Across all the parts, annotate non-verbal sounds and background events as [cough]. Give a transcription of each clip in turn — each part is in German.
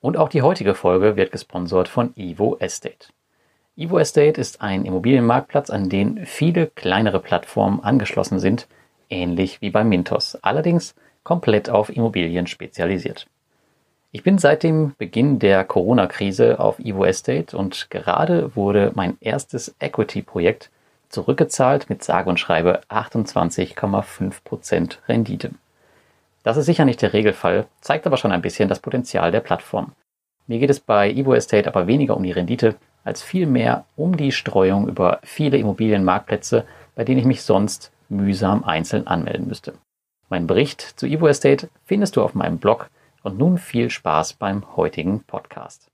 Und auch die heutige Folge wird gesponsert von Evo Estate. Evo Estate ist ein Immobilienmarktplatz, an den viele kleinere Plattformen angeschlossen sind, ähnlich wie bei Mintos, allerdings komplett auf Immobilien spezialisiert. Ich bin seit dem Beginn der Corona-Krise auf Evo Estate und gerade wurde mein erstes Equity-Projekt zurückgezahlt mit sage und schreibe 28,5% Rendite. Das ist sicher nicht der Regelfall, zeigt aber schon ein bisschen das Potenzial der Plattform. Mir geht es bei Evo Estate aber weniger um die Rendite, als vielmehr um die Streuung über viele Immobilienmarktplätze, bei denen ich mich sonst mühsam einzeln anmelden müsste. Mein Bericht zu Evo Estate findest du auf meinem Blog und nun viel Spaß beim heutigen Podcast.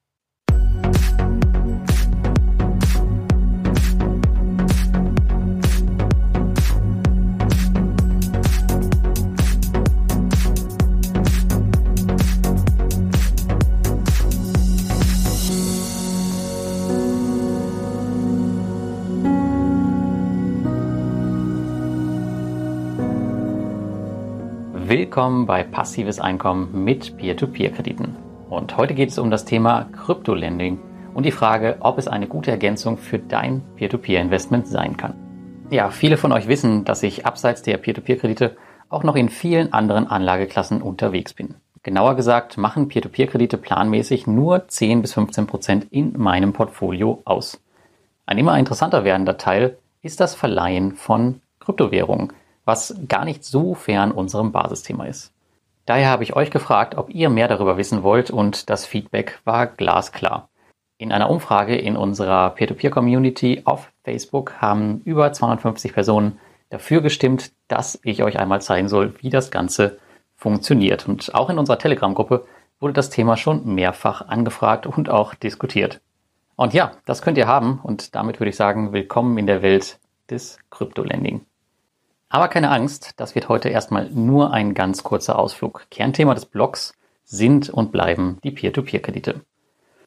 Willkommen bei Passives Einkommen mit Peer-to-Peer-Krediten. Und heute geht es um das Thema Kryptolending und die Frage, ob es eine gute Ergänzung für dein Peer-to-Peer-Investment sein kann. Ja, viele von euch wissen, dass ich abseits der Peer-to-Peer-Kredite auch noch in vielen anderen Anlageklassen unterwegs bin. Genauer gesagt machen Peer-to-Peer-Kredite planmäßig nur 10 bis 15 Prozent in meinem Portfolio aus. Ein immer interessanter werdender Teil ist das Verleihen von Kryptowährungen – was gar nicht so fern unserem Basisthema ist. Daher habe ich euch gefragt, ob ihr mehr darüber wissen wollt und das Feedback war glasklar. In einer Umfrage in unserer Peer-to-Peer-Community auf Facebook haben über 250 Personen dafür gestimmt, dass ich euch einmal zeigen soll, wie das Ganze funktioniert. Und auch in unserer Telegram-Gruppe wurde das Thema schon mehrfach angefragt und auch diskutiert. Und ja, das könnt ihr haben und damit würde ich sagen, willkommen in der Welt des Krypto-Lending. Aber keine Angst, das wird heute erstmal nur ein ganz kurzer Ausflug. Kernthema des Blogs sind und bleiben die Peer-to-Peer-Kredite.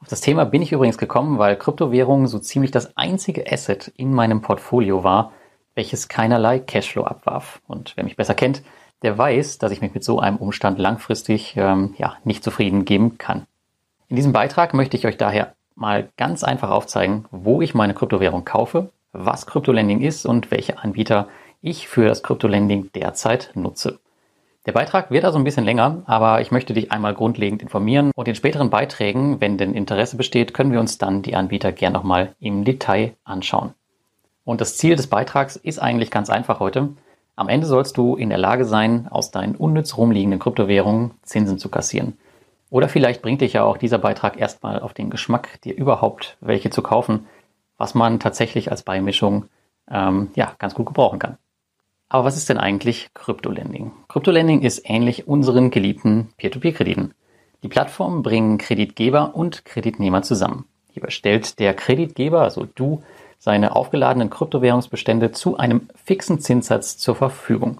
Auf das Thema bin ich übrigens gekommen, weil Kryptowährungen so ziemlich das einzige Asset in meinem Portfolio war, welches keinerlei Cashflow abwarf. Und wer mich besser kennt, der weiß, dass ich mich mit so einem Umstand langfristig ähm, ja, nicht zufrieden geben kann. In diesem Beitrag möchte ich euch daher mal ganz einfach aufzeigen, wo ich meine Kryptowährung kaufe, was Kryptolending ist und welche Anbieter ich für das Kryptolending derzeit nutze. Der Beitrag wird also ein bisschen länger, aber ich möchte dich einmal grundlegend informieren und in späteren Beiträgen, wenn denn Interesse besteht, können wir uns dann die Anbieter gern nochmal im Detail anschauen. Und das Ziel des Beitrags ist eigentlich ganz einfach heute. Am Ende sollst du in der Lage sein, aus deinen unnütz rumliegenden Kryptowährungen Zinsen zu kassieren. Oder vielleicht bringt dich ja auch dieser Beitrag erstmal auf den Geschmack, dir überhaupt welche zu kaufen, was man tatsächlich als Beimischung ähm, ja, ganz gut gebrauchen kann. Aber was ist denn eigentlich Kryptolending? Kryptolending ist ähnlich unseren geliebten Peer-to-Peer-Krediten. Die Plattformen bringen Kreditgeber und Kreditnehmer zusammen. Hierbei stellt der Kreditgeber, also du, seine aufgeladenen Kryptowährungsbestände zu einem fixen Zinssatz zur Verfügung.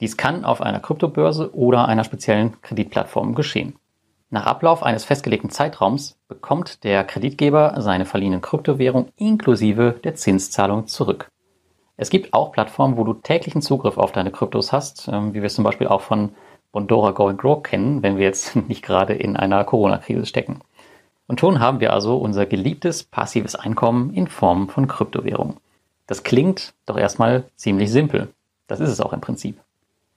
Dies kann auf einer Kryptobörse oder einer speziellen Kreditplattform geschehen. Nach Ablauf eines festgelegten Zeitraums bekommt der Kreditgeber seine verliehenen Kryptowährung inklusive der Zinszahlung zurück. Es gibt auch Plattformen, wo du täglichen Zugriff auf deine Kryptos hast, ähm, wie wir es zum Beispiel auch von Bondora Go and Grow kennen, wenn wir jetzt [laughs] nicht gerade in einer Corona-Krise stecken. Und schon haben wir also unser geliebtes passives Einkommen in Form von Kryptowährung. Das klingt doch erstmal ziemlich simpel. Das ist es auch im Prinzip.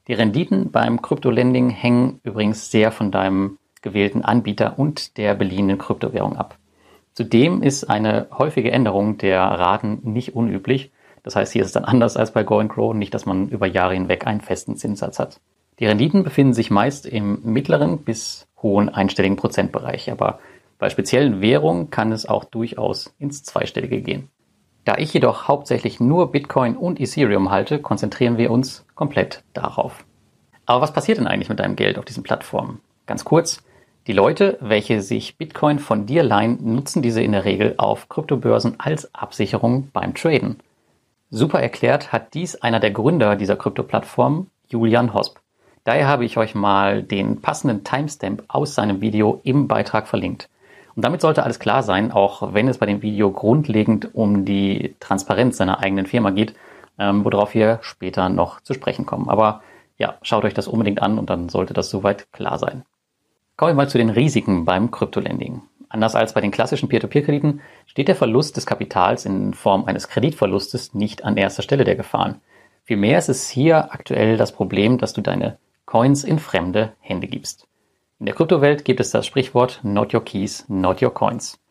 Die Renditen beim Kryptolending hängen übrigens sehr von deinem gewählten Anbieter und der beliehenen Kryptowährung ab. Zudem ist eine häufige Änderung der Raten nicht unüblich das heißt, hier ist es dann anders als bei Go and Grow, nicht, dass man über Jahre hinweg einen festen Zinssatz hat. Die Renditen befinden sich meist im mittleren bis hohen einstelligen Prozentbereich, aber bei speziellen Währungen kann es auch durchaus ins Zweistellige gehen. Da ich jedoch hauptsächlich nur Bitcoin und Ethereum halte, konzentrieren wir uns komplett darauf. Aber was passiert denn eigentlich mit deinem Geld auf diesen Plattformen? Ganz kurz, die Leute, welche sich Bitcoin von dir leihen, nutzen diese in der Regel auf Kryptobörsen als Absicherung beim Traden. Super erklärt hat dies einer der Gründer dieser Krypto-Plattform, Julian Hosp. Daher habe ich euch mal den passenden Timestamp aus seinem Video im Beitrag verlinkt. Und damit sollte alles klar sein, auch wenn es bei dem Video grundlegend um die Transparenz seiner eigenen Firma geht, ähm, worauf wir später noch zu sprechen kommen. Aber ja, schaut euch das unbedingt an und dann sollte das soweit klar sein. Kommen wir mal zu den Risiken beim Kryptolending. Anders als bei den klassischen Peer-to-Peer-Krediten steht der Verlust des Kapitals in Form eines Kreditverlustes nicht an erster Stelle der Gefahren. Vielmehr ist es hier aktuell das Problem, dass du deine Coins in fremde Hände gibst. In der Kryptowelt gibt es das Sprichwort Not your keys, not your coins.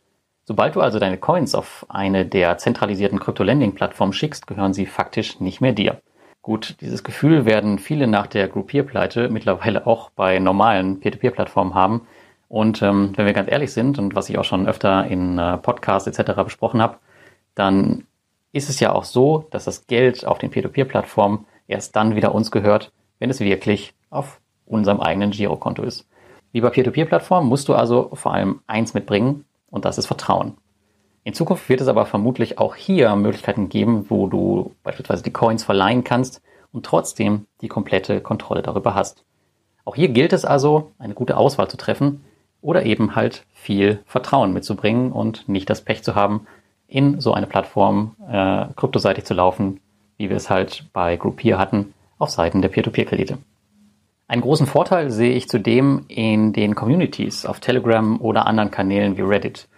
Sobald du also deine Coins auf eine der zentralisierten Krypto-Lending-Plattformen schickst, gehören sie faktisch nicht mehr dir. Gut, dieses Gefühl werden viele nach der Groupier-Pleite mittlerweile auch bei normalen Peer-to-Peer-Plattformen haben. Und ähm, wenn wir ganz ehrlich sind und was ich auch schon öfter in äh, Podcasts etc. besprochen habe, dann ist es ja auch so, dass das Geld auf den Peer-to-Peer-Plattformen erst dann wieder uns gehört, wenn es wirklich auf unserem eigenen Girokonto ist. Wie bei Peer-to-Peer-Plattformen musst du also vor allem eins mitbringen, und das ist Vertrauen. In Zukunft wird es aber vermutlich auch hier Möglichkeiten geben, wo du beispielsweise die Coins verleihen kannst und trotzdem die komplette Kontrolle darüber hast. Auch hier gilt es also, eine gute Auswahl zu treffen oder eben halt viel Vertrauen mitzubringen und nicht das Pech zu haben, in so eine Plattform äh, kryptoseitig zu laufen, wie wir es halt bei Groupier hatten, auf Seiten der Peer-to-Peer-Kredite. Einen großen Vorteil sehe ich zudem in den Communities auf Telegram oder anderen Kanälen wie Reddit.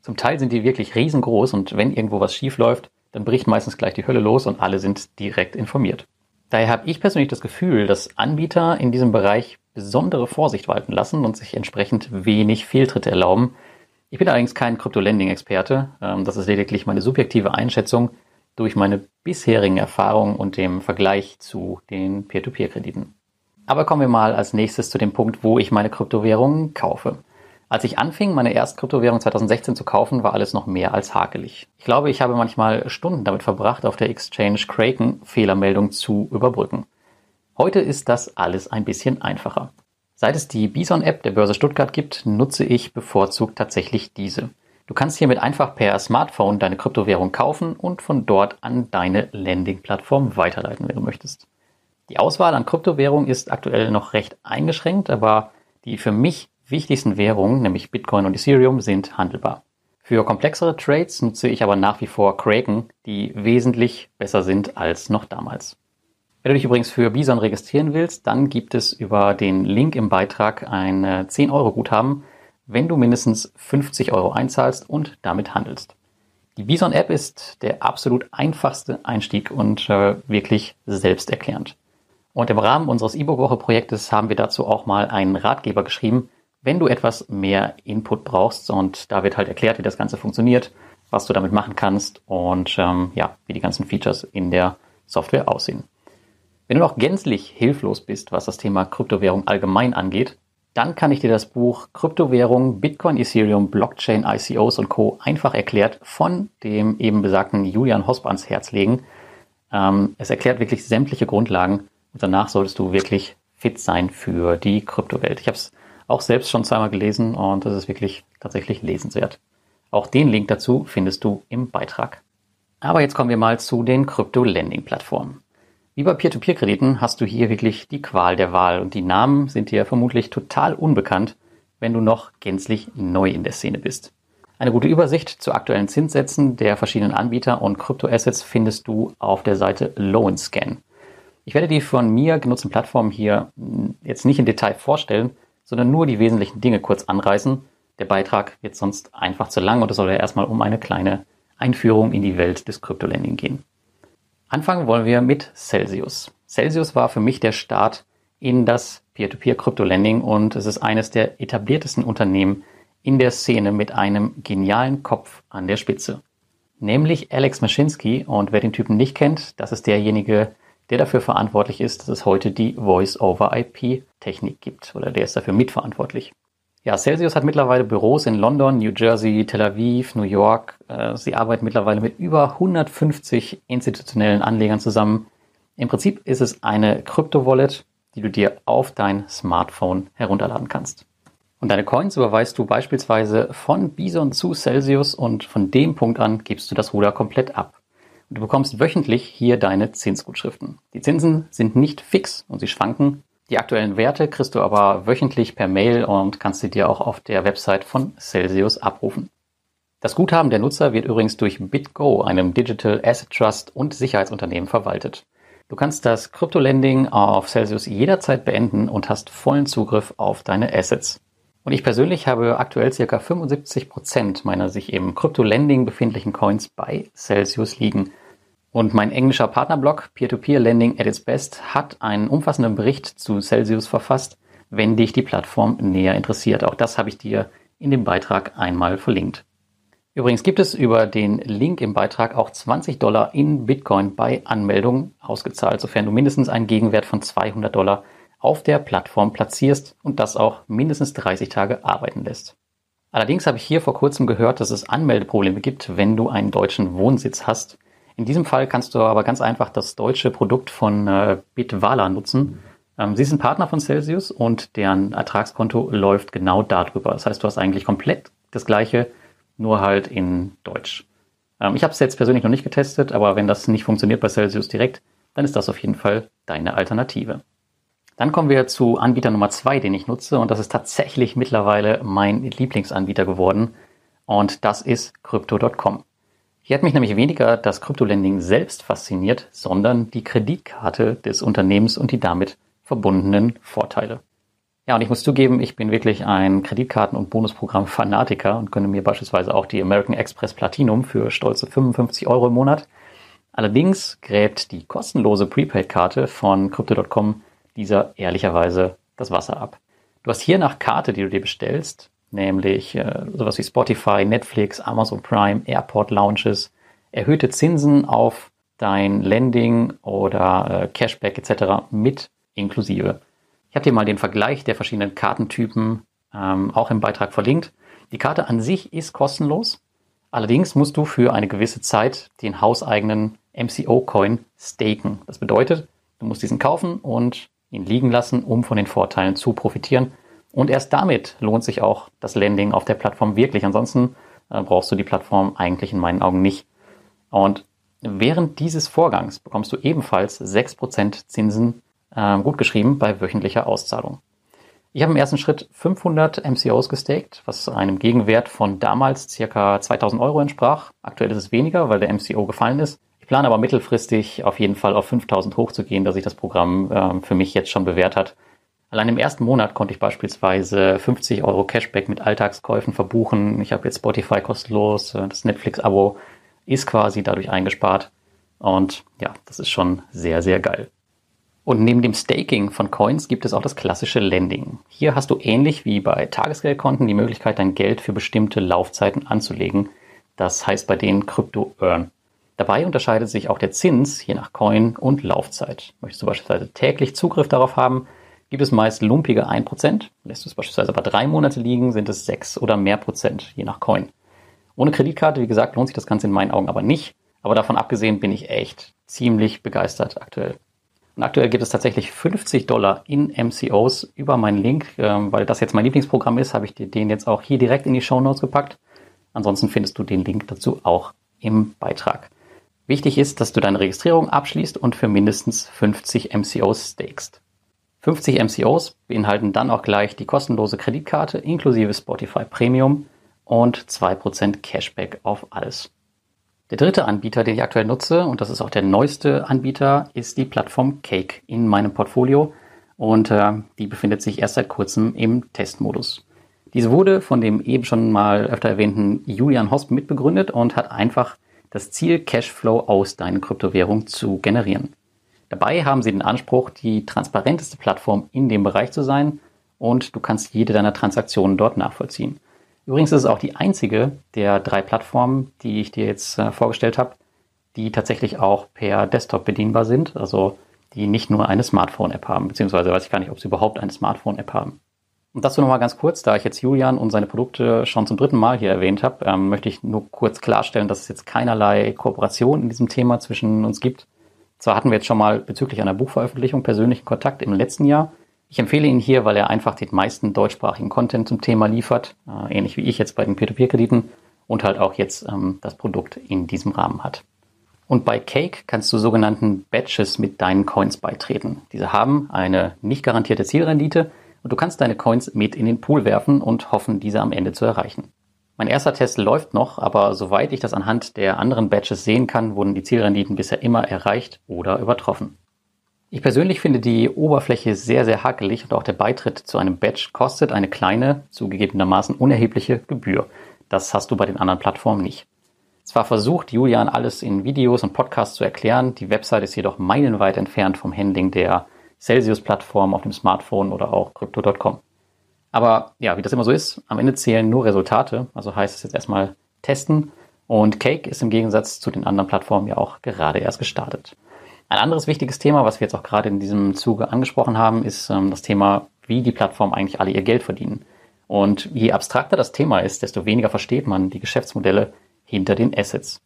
Zum Teil sind die wirklich riesengroß und wenn irgendwo was schief läuft, dann bricht meistens gleich die Hölle los und alle sind direkt informiert. Daher habe ich persönlich das Gefühl, dass Anbieter in diesem Bereich besondere Vorsicht walten lassen und sich entsprechend wenig Fehltritte erlauben. Ich bin allerdings kein Krypto-Lending-Experte. Ähm, das ist lediglich meine subjektive Einschätzung durch meine bisherigen Erfahrungen und dem Vergleich zu den Peer-to-Peer-Krediten. Aber kommen wir mal als nächstes zu dem Punkt, wo ich meine Kryptowährungen kaufe. Als ich anfing, meine erste Kryptowährung 2016 zu kaufen, war alles noch mehr als hakelig. Ich glaube, ich habe manchmal Stunden damit verbracht, auf der Exchange Kraken Fehlermeldung zu überbrücken. Heute ist das alles ein bisschen einfacher. Seit es die Bison-App der Börse Stuttgart gibt, nutze ich bevorzugt tatsächlich diese. Du kannst hiermit einfach per Smartphone deine Kryptowährung kaufen und von dort an deine Landing-Plattform weiterleiten, wenn du möchtest. Die Auswahl an Kryptowährungen ist aktuell noch recht eingeschränkt, aber die für mich wichtigsten Währungen, nämlich Bitcoin und Ethereum, sind handelbar. Für komplexere Trades nutze ich aber nach wie vor Kraken, die wesentlich besser sind als noch damals. Wenn du dich übrigens für Bison registrieren willst, dann gibt es über den Link im Beitrag ein 10 Euro Guthaben, wenn du mindestens 50 Euro einzahlst und damit handelst. Die Bison App ist der absolut einfachste Einstieg und äh, wirklich selbsterklärend. Und im Rahmen unseres E-Book-Woche-Projektes haben wir dazu auch mal einen Ratgeber geschrieben, wenn du etwas mehr Input brauchst. Und da wird halt erklärt, wie das Ganze funktioniert, was du damit machen kannst und ähm, ja, wie die ganzen Features in der Software aussehen. Wenn du noch gänzlich hilflos bist, was das Thema Kryptowährung allgemein angeht, dann kann ich dir das Buch Kryptowährung, Bitcoin, Ethereum, Blockchain, ICOs und Co. einfach erklärt von dem eben besagten Julian Hosp ans Herz legen. Ähm, es erklärt wirklich sämtliche Grundlagen und danach solltest du wirklich fit sein für die Kryptowelt. Ich habe es auch selbst schon zweimal gelesen und das ist wirklich tatsächlich lesenswert. Auch den Link dazu findest du im Beitrag. Aber jetzt kommen wir mal zu den Krypto-Lending-Plattformen. Wie bei Peer-to-Peer-Krediten hast du hier wirklich die Qual der Wahl und die Namen sind dir vermutlich total unbekannt, wenn du noch gänzlich neu in der Szene bist. Eine gute Übersicht zu aktuellen Zinssätzen der verschiedenen Anbieter und Kryptoassets findest du auf der Seite Loanscan. Ich werde die von mir genutzten Plattformen hier hm, jetzt nicht in Detail vorstellen, sondern nur die wesentlichen Dinge kurz anreißen. Der Beitrag wird sonst einfach zu lang und es soll ja erstmal um eine kleine Einführung in die Welt des Kryptolending gehen. Anfangen wollen wir mit Celsius. Celsius war für mich der Start in das Peer-to-Peer-Kryptolending und es ist eines der etabliertesten Unternehmen in der Szene mit einem genialen Kopf an der Spitze. Nämlich Alex Mashinsky und wer den Typen nicht kennt, das ist derjenige, der dafür verantwortlich ist, dass es heute die Voice-over-IP-Technik gibt oder der ist dafür mitverantwortlich. Ja, Celsius hat mittlerweile Büros in London, New Jersey, Tel Aviv, New York. Äh, sie arbeiten mittlerweile mit über 150 institutionellen Anlegern zusammen. Im Prinzip ist es eine Krypto-Wallet, die du dir auf dein Smartphone herunterladen kannst. Und deine Coins überweist du beispielsweise von Bison zu Celsius und von dem Punkt an gibst du das Ruder komplett ab. Und du bekommst wöchentlich hier deine Zinsgutschriften. Die Zinsen sind nicht fix und sie schwanken. Die aktuellen Werte kriegst du aber wöchentlich per Mail und kannst sie dir auch auf der Website von Celsius abrufen. Das Guthaben der Nutzer wird übrigens durch BitGo, einem Digital Asset Trust und Sicherheitsunternehmen verwaltet. Du kannst das Kryptolending auf Celsius jederzeit beenden und hast vollen Zugriff auf deine Assets. Und ich persönlich habe aktuell circa 75 Prozent meiner sich im Crypto-Lending befindlichen Coins bei Celsius liegen. Und mein englischer Partnerblog Peer-to-Peer Lending at its Best hat einen umfassenden Bericht zu Celsius verfasst, wenn dich die Plattform näher interessiert. Auch das habe ich dir in dem Beitrag einmal verlinkt. Übrigens gibt es über den Link im Beitrag auch 20 Dollar in Bitcoin bei Anmeldung ausgezahlt, sofern du mindestens einen Gegenwert von 200 Dollar auf der Plattform platzierst und das auch mindestens 30 Tage arbeiten lässt. Allerdings habe ich hier vor kurzem gehört, dass es Anmeldeprobleme gibt, wenn du einen deutschen Wohnsitz hast. In diesem Fall kannst du aber ganz einfach das deutsche Produkt von äh, Bitwala nutzen. Ähm, sie sind Partner von Celsius und deren Ertragskonto läuft genau darüber. Das heißt, du hast eigentlich komplett das gleiche nur halt in Deutsch. Ähm, ich habe es jetzt persönlich noch nicht getestet, aber wenn das nicht funktioniert bei Celsius direkt, dann ist das auf jeden Fall deine Alternative. Dann kommen wir zu Anbieter Nummer zwei, den ich nutze und das ist tatsächlich mittlerweile mein Lieblingsanbieter geworden und das ist Crypto.com. Hier hat mich nämlich weniger das Kryptolending selbst fasziniert, sondern die Kreditkarte des Unternehmens und die damit verbundenen Vorteile. Ja, und ich muss zugeben, ich bin wirklich ein Kreditkarten- und Bonusprogramm-Fanatiker und gönne mir beispielsweise auch die American Express Platinum für stolze 55 Euro im Monat. Allerdings gräbt die kostenlose Prepaid-Karte von Crypto.com dieser ehrlicherweise das Wasser ab. Du hast hier nach Karte, die du dir bestellst, nämlich äh, sowas wie Spotify, Netflix, Amazon Prime, Airport Lounges, erhöhte Zinsen auf dein Lending oder äh, Cashback etc. mit inklusive. Ich habe dir mal den Vergleich der verschiedenen Kartentypen ähm, auch im Beitrag verlinkt. Die Karte an sich ist kostenlos. Allerdings musst du für eine gewisse Zeit den hauseigenen MCO-Coin staken. Das bedeutet, du musst diesen kaufen und ihn liegen lassen, um von den Vorteilen zu profitieren. Und erst damit lohnt sich auch das Landing auf der Plattform wirklich. Ansonsten äh, brauchst du die Plattform eigentlich in meinen Augen nicht. Und während dieses Vorgangs bekommst du ebenfalls 6% Zinsen äh, gut geschrieben bei wöchentlicher Auszahlung. Ich habe im ersten Schritt 500 MCOs gestaked, was einem Gegenwert von damals circa 2000 Euro entsprach. Aktuell ist es weniger, weil der MCO gefallen ist. Ich plane aber mittelfristig auf jeden Fall auf 5000 hochzugehen, da sich das Programm äh, für mich jetzt schon bewährt hat. Allein im ersten Monat konnte ich beispielsweise 50 Euro Cashback mit Alltagskäufen verbuchen. Ich habe jetzt Spotify kostenlos, äh, das Netflix-Abo ist quasi dadurch eingespart. Und ja, das ist schon sehr, sehr geil. Und neben dem Staking von Coins gibt es auch das klassische Lending. Hier hast du ähnlich wie bei Tagesgeldkonten die Möglichkeit, dein Geld für bestimmte Laufzeiten anzulegen. Das heißt bei denen Crypto Earn. Dabei unterscheidet sich auch der Zins je nach Coin und Laufzeit. Möchtest du beispielsweise täglich Zugriff darauf haben, gibt es meist lumpige 1%. Lässt du es beispielsweise aber drei Monate liegen, sind es 6 oder mehr Prozent, je nach Coin. Ohne Kreditkarte, wie gesagt, lohnt sich das Ganze in meinen Augen aber nicht. Aber davon abgesehen bin ich echt ziemlich begeistert aktuell. Und aktuell gibt es tatsächlich 50 Dollar in MCOs über meinen Link. Ähm, weil das jetzt mein Lieblingsprogramm ist, habe ich dir den jetzt auch hier direkt in die Show Notes gepackt. Ansonsten findest du den Link dazu auch im Beitrag. Wichtig ist, dass du deine Registrierung abschließt und für mindestens 50 MCOs stakest. 50 MCOs beinhalten dann auch gleich die kostenlose Kreditkarte inklusive Spotify Premium und 2% Cashback auf alles. Der dritte Anbieter, den ich aktuell nutze, und das ist auch der neueste Anbieter, ist die Plattform Cake in meinem Portfolio. Und äh, die befindet sich erst seit kurzem im Testmodus. Diese wurde von dem eben schon mal öfter erwähnten Julian Hosp mitbegründet und hat einfach das Ziel, Cashflow aus deinen Kryptowährungen zu generieren. Dabei haben sie den Anspruch, die transparenteste Plattform in dem Bereich zu sein und du kannst jede deiner Transaktionen dort nachvollziehen. Übrigens ist es auch die einzige der drei Plattformen, die ich dir jetzt äh, vorgestellt habe, die tatsächlich auch per Desktop bedienbar sind, also die nicht nur eine Smartphone-App haben, beziehungsweise weiß ich gar nicht, ob sie überhaupt eine Smartphone-App haben. Und dazu nochmal ganz kurz, da ich jetzt Julian und seine Produkte schon zum dritten Mal hier erwähnt habe, ähm, möchte ich nur kurz klarstellen, dass es jetzt keinerlei Kooperation in diesem Thema zwischen uns gibt. Zwar hatten wir jetzt schon mal bezüglich einer Buchveröffentlichung persönlichen Kontakt im letzten Jahr, ich empfehle ihn hier, weil er einfach den meisten deutschsprachigen Content zum Thema liefert, äh, ähnlich wie ich jetzt bei den Peer-to-Peer-Krediten und halt auch jetzt ähm, das Produkt in diesem Rahmen hat. Und bei Cake kannst du sogenannten Batches mit deinen Coins beitreten. Diese haben eine nicht garantierte Zielrendite und du kannst deine Coins mit in den Pool werfen und hoffen, diese am Ende zu erreichen. Mein erster Test läuft noch, aber soweit ich das anhand der anderen Batches sehen kann, wurden die Zielrenditen bisher immer erreicht oder übertroffen. Ich persönlich finde die Oberfläche sehr, sehr hakelig und auch der Beitritt zu einem Badge kostet eine kleine, zugegebenermaßen unerhebliche Gebühr. Das hast du bei den anderen Plattformen nicht. Zwar versucht Julian alles in Videos und Podcasts zu erklären, die Website ist jedoch meilenweit entfernt vom Handling der Celsius-Plattform auf dem Smartphone oder auch Crypto.com. Aber ja, wie das immer so ist, am Ende zählen nur Resultate, also heißt es jetzt erstmal testen und Cake ist im Gegensatz zu den anderen Plattformen ja auch gerade erst gestartet. Ein anderes wichtiges Thema, was wir jetzt auch gerade in diesem Zuge angesprochen haben, ist ähm, das Thema, wie die Plattformen eigentlich alle ihr Geld verdienen. Und je abstrakter das Thema ist, desto weniger versteht man die Geschäftsmodelle hinter den Assets.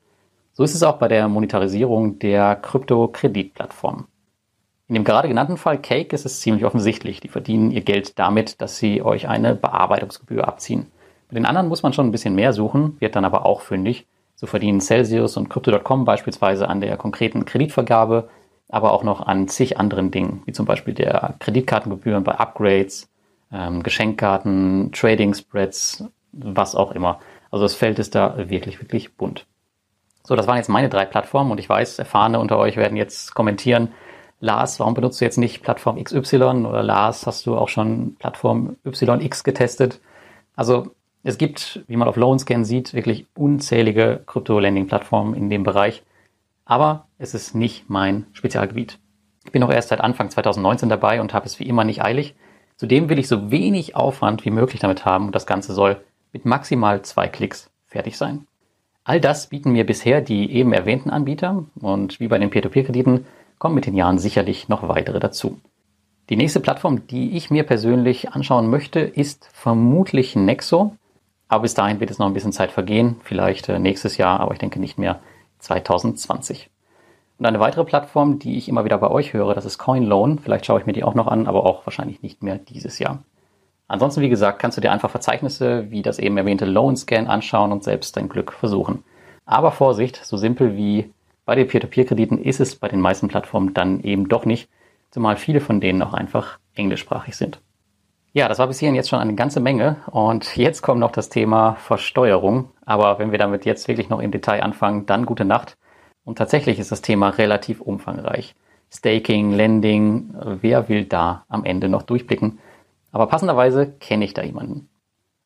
So ist es auch bei der Monetarisierung der Krypto-Kreditplattformen. In dem gerade genannten Fall Cake ist es ziemlich offensichtlich. Die verdienen ihr Geld damit, dass sie euch eine Bearbeitungsgebühr abziehen. Bei den anderen muss man schon ein bisschen mehr suchen, wird dann aber auch fündig. So verdienen Celsius und Crypto.com beispielsweise an der konkreten Kreditvergabe, aber auch noch an zig anderen Dingen, wie zum Beispiel der Kreditkartengebühren bei Upgrades, ähm, Geschenkkarten, Trading Spreads, was auch immer. Also das Feld ist da wirklich, wirklich bunt. So, das waren jetzt meine drei Plattformen und ich weiß, Erfahrene unter euch werden jetzt kommentieren, Lars, warum benutzt du jetzt nicht Plattform XY oder Lars, hast du auch schon Plattform YX getestet? Also es gibt, wie man auf Loanscan sieht, wirklich unzählige Krypto-Lending-Plattformen in dem Bereich. Aber es ist nicht mein Spezialgebiet. Ich bin auch erst seit Anfang 2019 dabei und habe es wie immer nicht eilig. Zudem will ich so wenig Aufwand wie möglich damit haben und das Ganze soll mit maximal zwei Klicks fertig sein. All das bieten mir bisher die eben erwähnten Anbieter und wie bei den Peer-to-Peer-Krediten kommen mit den Jahren sicherlich noch weitere dazu. Die nächste Plattform, die ich mir persönlich anschauen möchte, ist vermutlich Nexo. Aber bis dahin wird es noch ein bisschen Zeit vergehen, vielleicht äh, nächstes Jahr, aber ich denke nicht mehr 2020. Und eine weitere Plattform, die ich immer wieder bei euch höre, das ist CoinLoan. Vielleicht schaue ich mir die auch noch an, aber auch wahrscheinlich nicht mehr dieses Jahr. Ansonsten, wie gesagt, kannst du dir einfach Verzeichnisse wie das eben erwähnte Loan Scan anschauen und selbst dein Glück versuchen. Aber Vorsicht, so simpel wie bei den Peer-to-Peer-Krediten ist es bei den meisten Plattformen dann eben doch nicht, zumal viele von denen auch einfach englischsprachig sind. Ja, das war bis hierhin jetzt schon eine ganze Menge und jetzt kommt noch das Thema Versteuerung. Aber wenn wir damit jetzt wirklich noch im Detail anfangen, dann gute Nacht. Und tatsächlich ist das Thema relativ umfangreich. Staking, Lending, wer will da am Ende noch durchblicken? Aber passenderweise kenne ich da jemanden.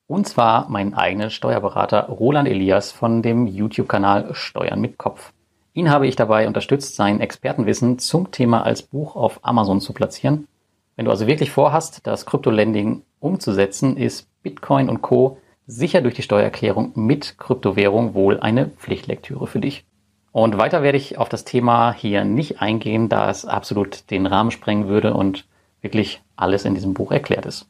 Und zwar meinen eigenen Steuerberater Roland Elias von dem YouTube-Kanal Steuern mit Kopf. Ihn habe ich dabei unterstützt, sein Expertenwissen zum Thema als Buch auf Amazon zu platzieren. Wenn du also wirklich vorhast, das Kryptolending umzusetzen, ist Bitcoin und Co. sicher durch die Steuererklärung mit Kryptowährung wohl eine Pflichtlektüre für dich. Und weiter werde ich auf das Thema hier nicht eingehen, da es absolut den Rahmen sprengen würde und wirklich alles in diesem Buch erklärt ist.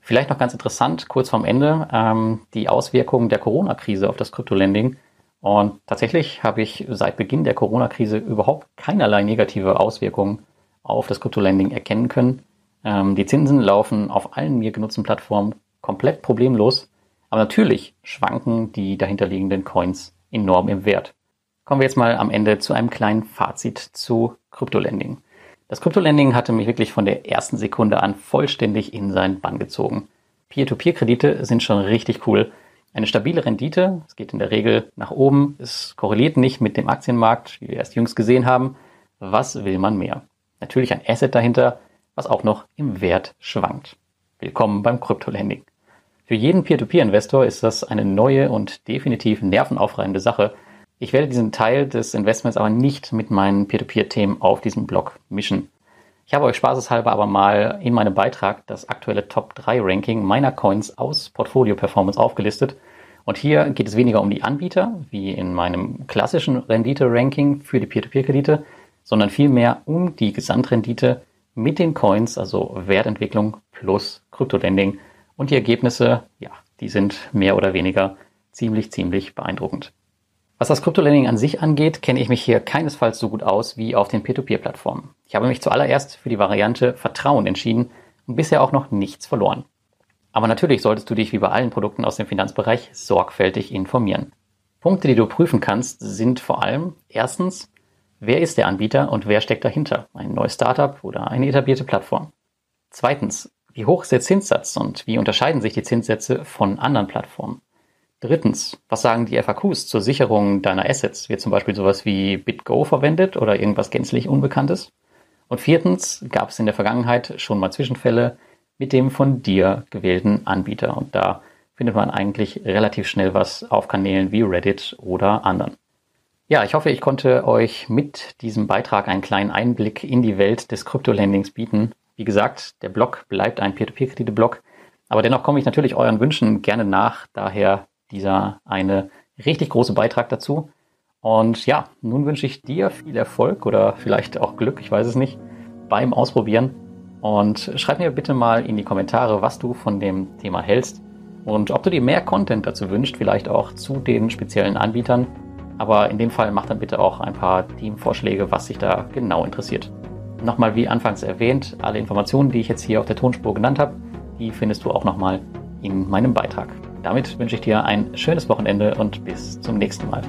Vielleicht noch ganz interessant, kurz vorm Ende, ähm, die Auswirkungen der Corona-Krise auf das Kryptolending und tatsächlich habe ich seit Beginn der Corona-Krise überhaupt keinerlei negative Auswirkungen auf das Krypto-Lending erkennen können. Ähm, die Zinsen laufen auf allen mir genutzten Plattformen komplett problemlos. Aber natürlich schwanken die dahinterliegenden Coins enorm im Wert. Kommen wir jetzt mal am Ende zu einem kleinen Fazit zu Krypto-Lending. Das Krypto-Lending hatte mich wirklich von der ersten Sekunde an vollständig in seinen Bann gezogen. Peer-to-Peer-Kredite sind schon richtig cool eine stabile Rendite, es geht in der Regel nach oben, es korreliert nicht mit dem Aktienmarkt, wie wir erst jüngst gesehen haben. Was will man mehr? Natürlich ein Asset dahinter, was auch noch im Wert schwankt. Willkommen beim Kryptolending. Für jeden Peer-to-Peer-Investor ist das eine neue und definitiv nervenaufreibende Sache. Ich werde diesen Teil des Investments aber nicht mit meinen Peer-to-Peer-Themen auf diesem Blog mischen. Ich habe euch spaßeshalber aber mal in meinem Beitrag das aktuelle Top 3 Ranking meiner Coins aus Portfolio Performance aufgelistet. Und hier geht es weniger um die Anbieter, wie in meinem klassischen Rendite-Ranking für die Peer-to-Peer-Kredite, sondern vielmehr um die Gesamtrendite mit den Coins, also Wertentwicklung plus Kryptolending. Und die Ergebnisse, ja, die sind mehr oder weniger ziemlich, ziemlich beeindruckend. Was das Kryptolending an sich angeht, kenne ich mich hier keinesfalls so gut aus wie auf den Peer-to-Peer-Plattformen. Ich habe mich zuallererst für die Variante Vertrauen entschieden und bisher auch noch nichts verloren. Aber natürlich solltest du dich wie bei allen Produkten aus dem Finanzbereich sorgfältig informieren. Punkte, die du prüfen kannst, sind vor allem erstens, wer ist der Anbieter und wer steckt dahinter? Ein neues Startup oder eine etablierte Plattform? Zweitens, wie hoch ist der Zinssatz und wie unterscheiden sich die Zinssätze von anderen Plattformen? Drittens, was sagen die FAQs zur Sicherung deiner Assets? Wird zum Beispiel sowas wie BitGo verwendet oder irgendwas gänzlich Unbekanntes? Und viertens gab es in der Vergangenheit schon mal Zwischenfälle mit dem von dir gewählten Anbieter. Und da findet man eigentlich relativ schnell was auf Kanälen wie Reddit oder anderen. Ja, ich hoffe, ich konnte euch mit diesem Beitrag einen kleinen Einblick in die Welt des Krypto-Landings bieten. Wie gesagt, der Blog bleibt ein Peer-to-Peer-Kredite-Blog, aber dennoch komme ich natürlich euren Wünschen gerne nach. Daher dieser eine richtig große Beitrag dazu. Und ja, nun wünsche ich dir viel Erfolg oder vielleicht auch Glück, ich weiß es nicht, beim Ausprobieren. Und schreib mir bitte mal in die Kommentare, was du von dem Thema hältst und ob du dir mehr Content dazu wünschst, vielleicht auch zu den speziellen Anbietern. Aber in dem Fall mach dann bitte auch ein paar Teamvorschläge, was sich da genau interessiert. Nochmal wie anfangs erwähnt, alle Informationen, die ich jetzt hier auf der Tonspur genannt habe, die findest du auch nochmal in meinem Beitrag. Damit wünsche ich dir ein schönes Wochenende und bis zum nächsten Mal.